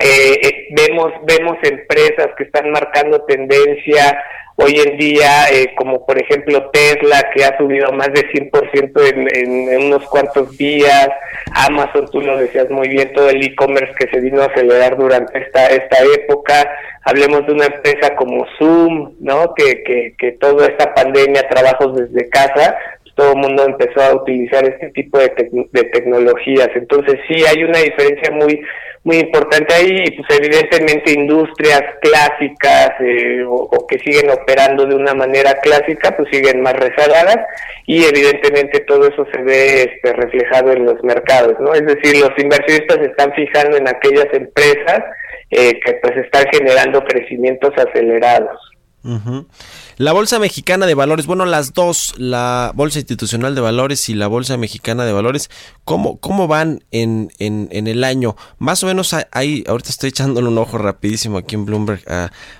Eh, eh, vemos vemos empresas que están marcando tendencia hoy en día, como por ejemplo Tesla, que ha subido más de 100% en, en, unos cuantos días, Amazon, tú lo decías muy bien, todo el e-commerce que se vino a acelerar durante esta, esta época, hablemos de una empresa como Zoom, ¿no? Que, que, que toda esta pandemia, trabajos desde casa, todo el mundo empezó a utilizar este tipo de, de tecnologías. Entonces sí hay una diferencia muy muy importante ahí y pues evidentemente industrias clásicas eh, o, que siguen operando de una manera clásica pues siguen más rezagadas y evidentemente todo eso se ve este, reflejado en los mercados no es decir los inversionistas están fijando en aquellas empresas eh, que pues están generando crecimientos acelerados. La Bolsa Mexicana de Valores, bueno, las dos, la Bolsa Institucional de Valores y la Bolsa Mexicana de Valores, ¿cómo, cómo van en, en, el año? Más o menos hay, ahorita estoy echándole un ojo rapidísimo aquí en Bloomberg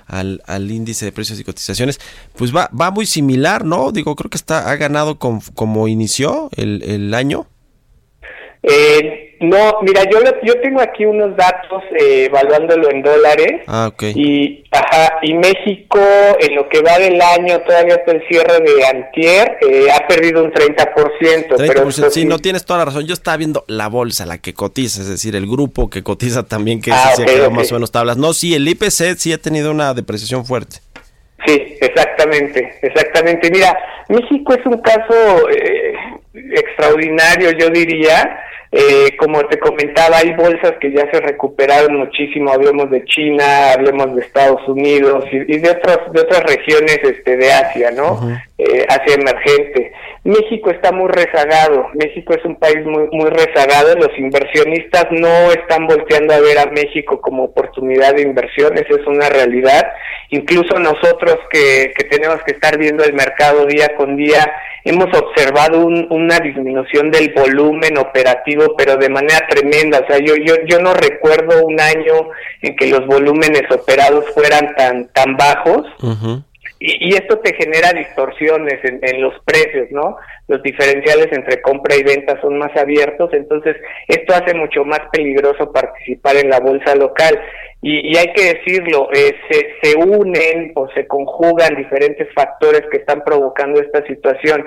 al, al, índice de precios y cotizaciones, pues va, va muy similar, ¿no? Digo, creo que está, ha ganado como inició el, el año. Eh, no, mira, yo yo tengo aquí unos datos eh, evaluándolo en dólares. Ah, Y, ajá, y México, en lo que va del año, todavía hasta el cierre de Antier, eh, ha perdido un 30%. 30% pero sí, no tienes toda la razón. Yo estaba viendo la bolsa, la que cotiza, es decir, el grupo que cotiza también, que ah, se más o menos tablas. No, sí, el IPC sí ha tenido una depreciación fuerte. Sí, exactamente, exactamente. Mira, México es un caso eh, extraordinario, yo diría. Eh, como te comentaba, hay bolsas que ya se recuperaron muchísimo. Hablemos de China, hablemos de Estados Unidos y, de otras de otras regiones este, de Asia, ¿no? Eh, Asia emergente. México está muy rezagado. México es un país muy muy rezagado. Los inversionistas no están volteando a ver a México como oportunidad de inversión. Esa es una realidad. Incluso nosotros que, que tenemos que estar viendo el mercado día con día hemos observado una disminución del volumen operativo, pero de manera tremenda. O sea, yo, yo, yo no recuerdo un año en que los volúmenes operados fueran tan, tan bajos. Y, esto te genera distorsiones en, los precios, ¿no? Los diferenciales entre compra y venta son más abiertos, entonces esto hace mucho más peligroso participar en la bolsa local. Y, hay que decirlo, eh, se, se unen o se conjugan diferentes factores que están provocando esta situación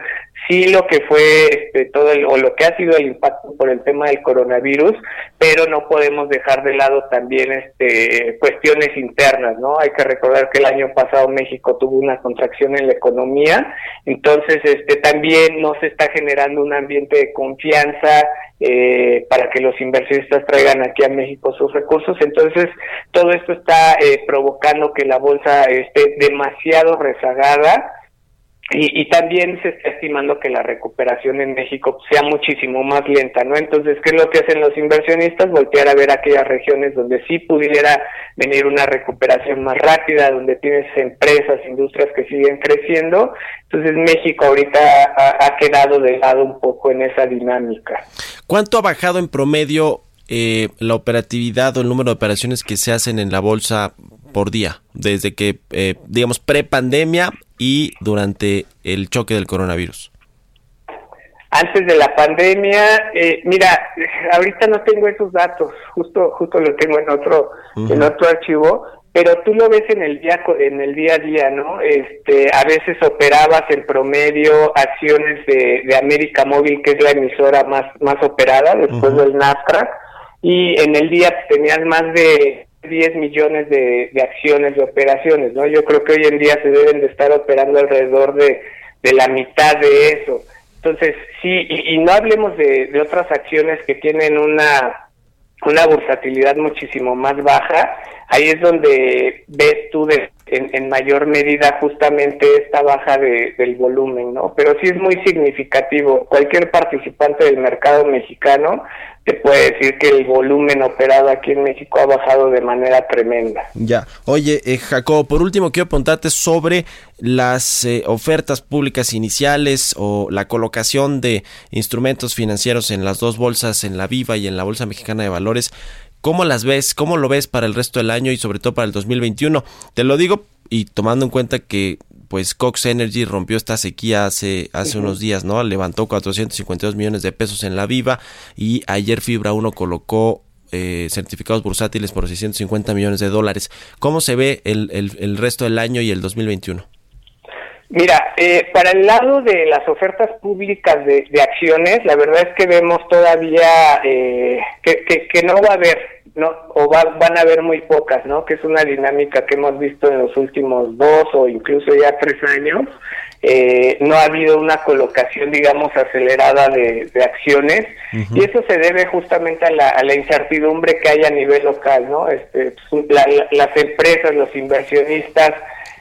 sí lo que fue este, todo el, o lo que ha sido el impacto por el tema del coronavirus, pero no podemos dejar de lado también este, cuestiones internas, ¿no? Hay que recordar que el año pasado México tuvo una contracción en la economía, entonces este, también no se está generando un ambiente de confianza eh, para que los inversionistas traigan aquí a México sus recursos, entonces todo esto está eh, provocando que la bolsa esté demasiado rezagada, y, y, también se está estimando que la recuperación en México sea muchísimo más lenta, ¿no? Entonces, ¿qué es lo que hacen los inversionistas? Voltear a ver aquellas regiones donde sí pudiera venir una recuperación más rápida, donde tienes empresas, industrias que siguen creciendo. Entonces, México ahorita ha, quedado de lado un poco en esa dinámica. ¿Cuánto ha bajado en promedio eh, la operatividad o el número de operaciones que se hacen en la bolsa por día, desde que, eh, digamos, pre-pandemia y durante el choque del coronavirus? Antes de la pandemia, eh, mira, ahorita no tengo esos datos, justo justo lo tengo en otro en otro archivo, pero tú lo ves en el día en el día a día, ¿no? Este, a veces operabas en promedio acciones de, de América Móvil, que es la emisora más más operada después del Nasdaq, y en el día tenías más de 10 millones de, acciones de operaciones, ¿no? Yo creo que hoy en día se deben de estar operando alrededor de, la mitad de eso. Entonces, sí, y, no hablemos de, otras acciones que tienen una, una bursatilidad muchísimo más baja, ahí es donde ves tú de, en, mayor medida justamente esta baja de, del volumen, ¿no? Pero sí es muy significativo. Cualquier participante del mercado mexicano te puede decir que el volumen operado aquí en México ha bajado de manera tremenda. Ya. Oye, eh, Jacobo, por último quiero preguntarte sobre las eh, ofertas públicas iniciales o la colocación de instrumentos financieros en las dos bolsas, en la Viva y en la Bolsa Mexicana de Valores. ¿Cómo las ves? ¿Cómo lo ves para el resto del año y sobre todo para el 2021? Te lo digo y tomando en cuenta que pues Cox Energy rompió esta sequía hace, hace unos días, ¿no? Levantó 452 millones de pesos en la viva y ayer Fibra 1 colocó eh, certificados bursátiles por 650 millones de dólares. ¿Cómo se ve el, el, resto del año y el 2021? Mira, eh, para el lado de las ofertas públicas de, acciones, la verdad es que vemos todavía eh, que, que, no va a haber no o van a haber muy pocas, ¿no? Que es una dinámica que hemos visto en los últimos dos o incluso ya tres años. Eh, no ha habido una colocación, digamos, acelerada de, acciones y eso se debe justamente a la, a la, incertidumbre que hay a nivel local, ¿no? Este, pues, las empresas, los inversionistas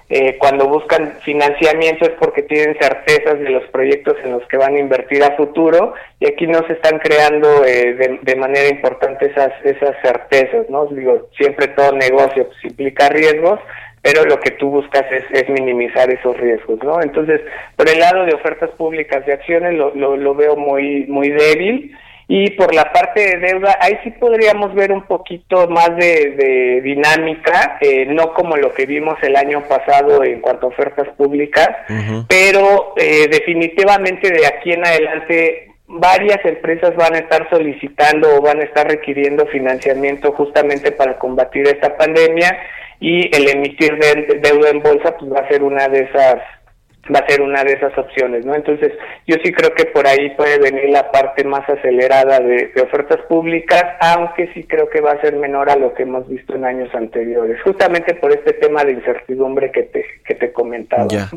eh, cuando buscan financiamiento es porque tienen certezas de los proyectos en los que van a invertir a futuro y aquí no se están creando eh, de, manera importante esas esas certezas, ¿no? Digo, siempre todo negocio pues, implica riesgos, pero lo que tú buscas es, es, minimizar esos riesgos, ¿no? Entonces, por el lado de ofertas públicas de acciones lo, lo, lo veo muy muy débil y por la parte de deuda, ahí sí podríamos ver un poquito más de, dinámica, eh, no como lo que vimos el año pasado en cuanto a ofertas públicas, pero eh, definitivamente de aquí en adelante varias empresas van a estar solicitando o van a estar requiriendo financiamiento justamente para combatir esta pandemia y el emitir deuda en bolsa pues va a ser una de esas va a ser una de esas opciones, ¿no? Entonces, yo sí creo que por ahí puede venir la parte más acelerada de, ofertas públicas, aunque sí creo que va a ser menor a lo que hemos visto en años anteriores, justamente por este tema de incertidumbre que te, que te comentaba. Ya.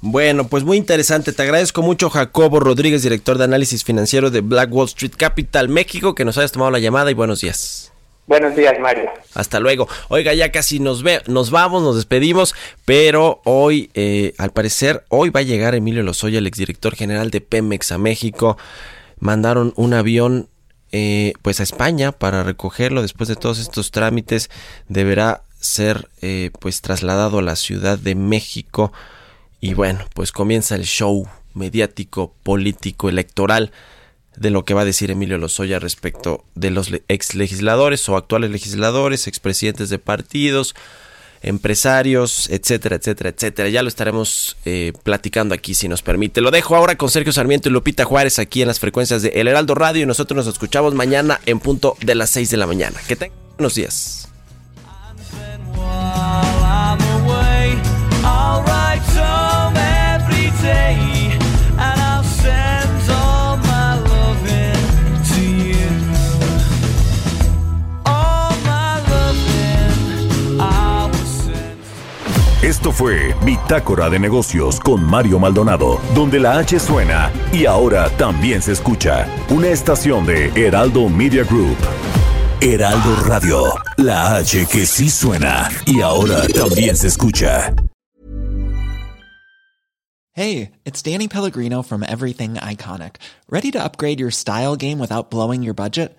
Bueno, pues muy interesante. Te agradezco mucho, Jacobo Rodríguez, director de análisis financiero de Black Wall Street Capital México, que nos hayas tomado la llamada y buenos días. Buenos días, Mario. Hasta luego. Oiga, ya casi nos ve, nos vamos, nos despedimos, pero hoy, eh, al parecer, hoy va a llegar Emilio Lozoya, el exdirector general de Pemex a México. Mandaron un avión, eh, pues a España para recogerlo. Después de todos estos trámites, deberá ser, eh, pues trasladado a la Ciudad de México. Y bueno, pues comienza el show mediático, político, electoral de lo que va a decir Emilio Lozoya respecto de los ex legisladores o actuales legisladores, expresidentes de partidos, empresarios, etcétera, etcétera, etcétera. Ya lo estaremos eh, platicando aquí si nos permite. Lo dejo ahora con Sergio Sarmiento y Lupita Juárez aquí en las frecuencias de El Heraldo Radio y nosotros nos escuchamos mañana en punto de las 6 de la mañana. Que tengan buenos días. Esto fue Bitácora de Negocios con Mario Maldonado, donde la H suena y ahora también se escucha. Una estación de Heraldo Media Group. Heraldo Radio, la H que sí suena y ahora también se escucha. Hey, it's Danny Pellegrino from Everything Iconic. ¿Ready to upgrade your style game without blowing your budget?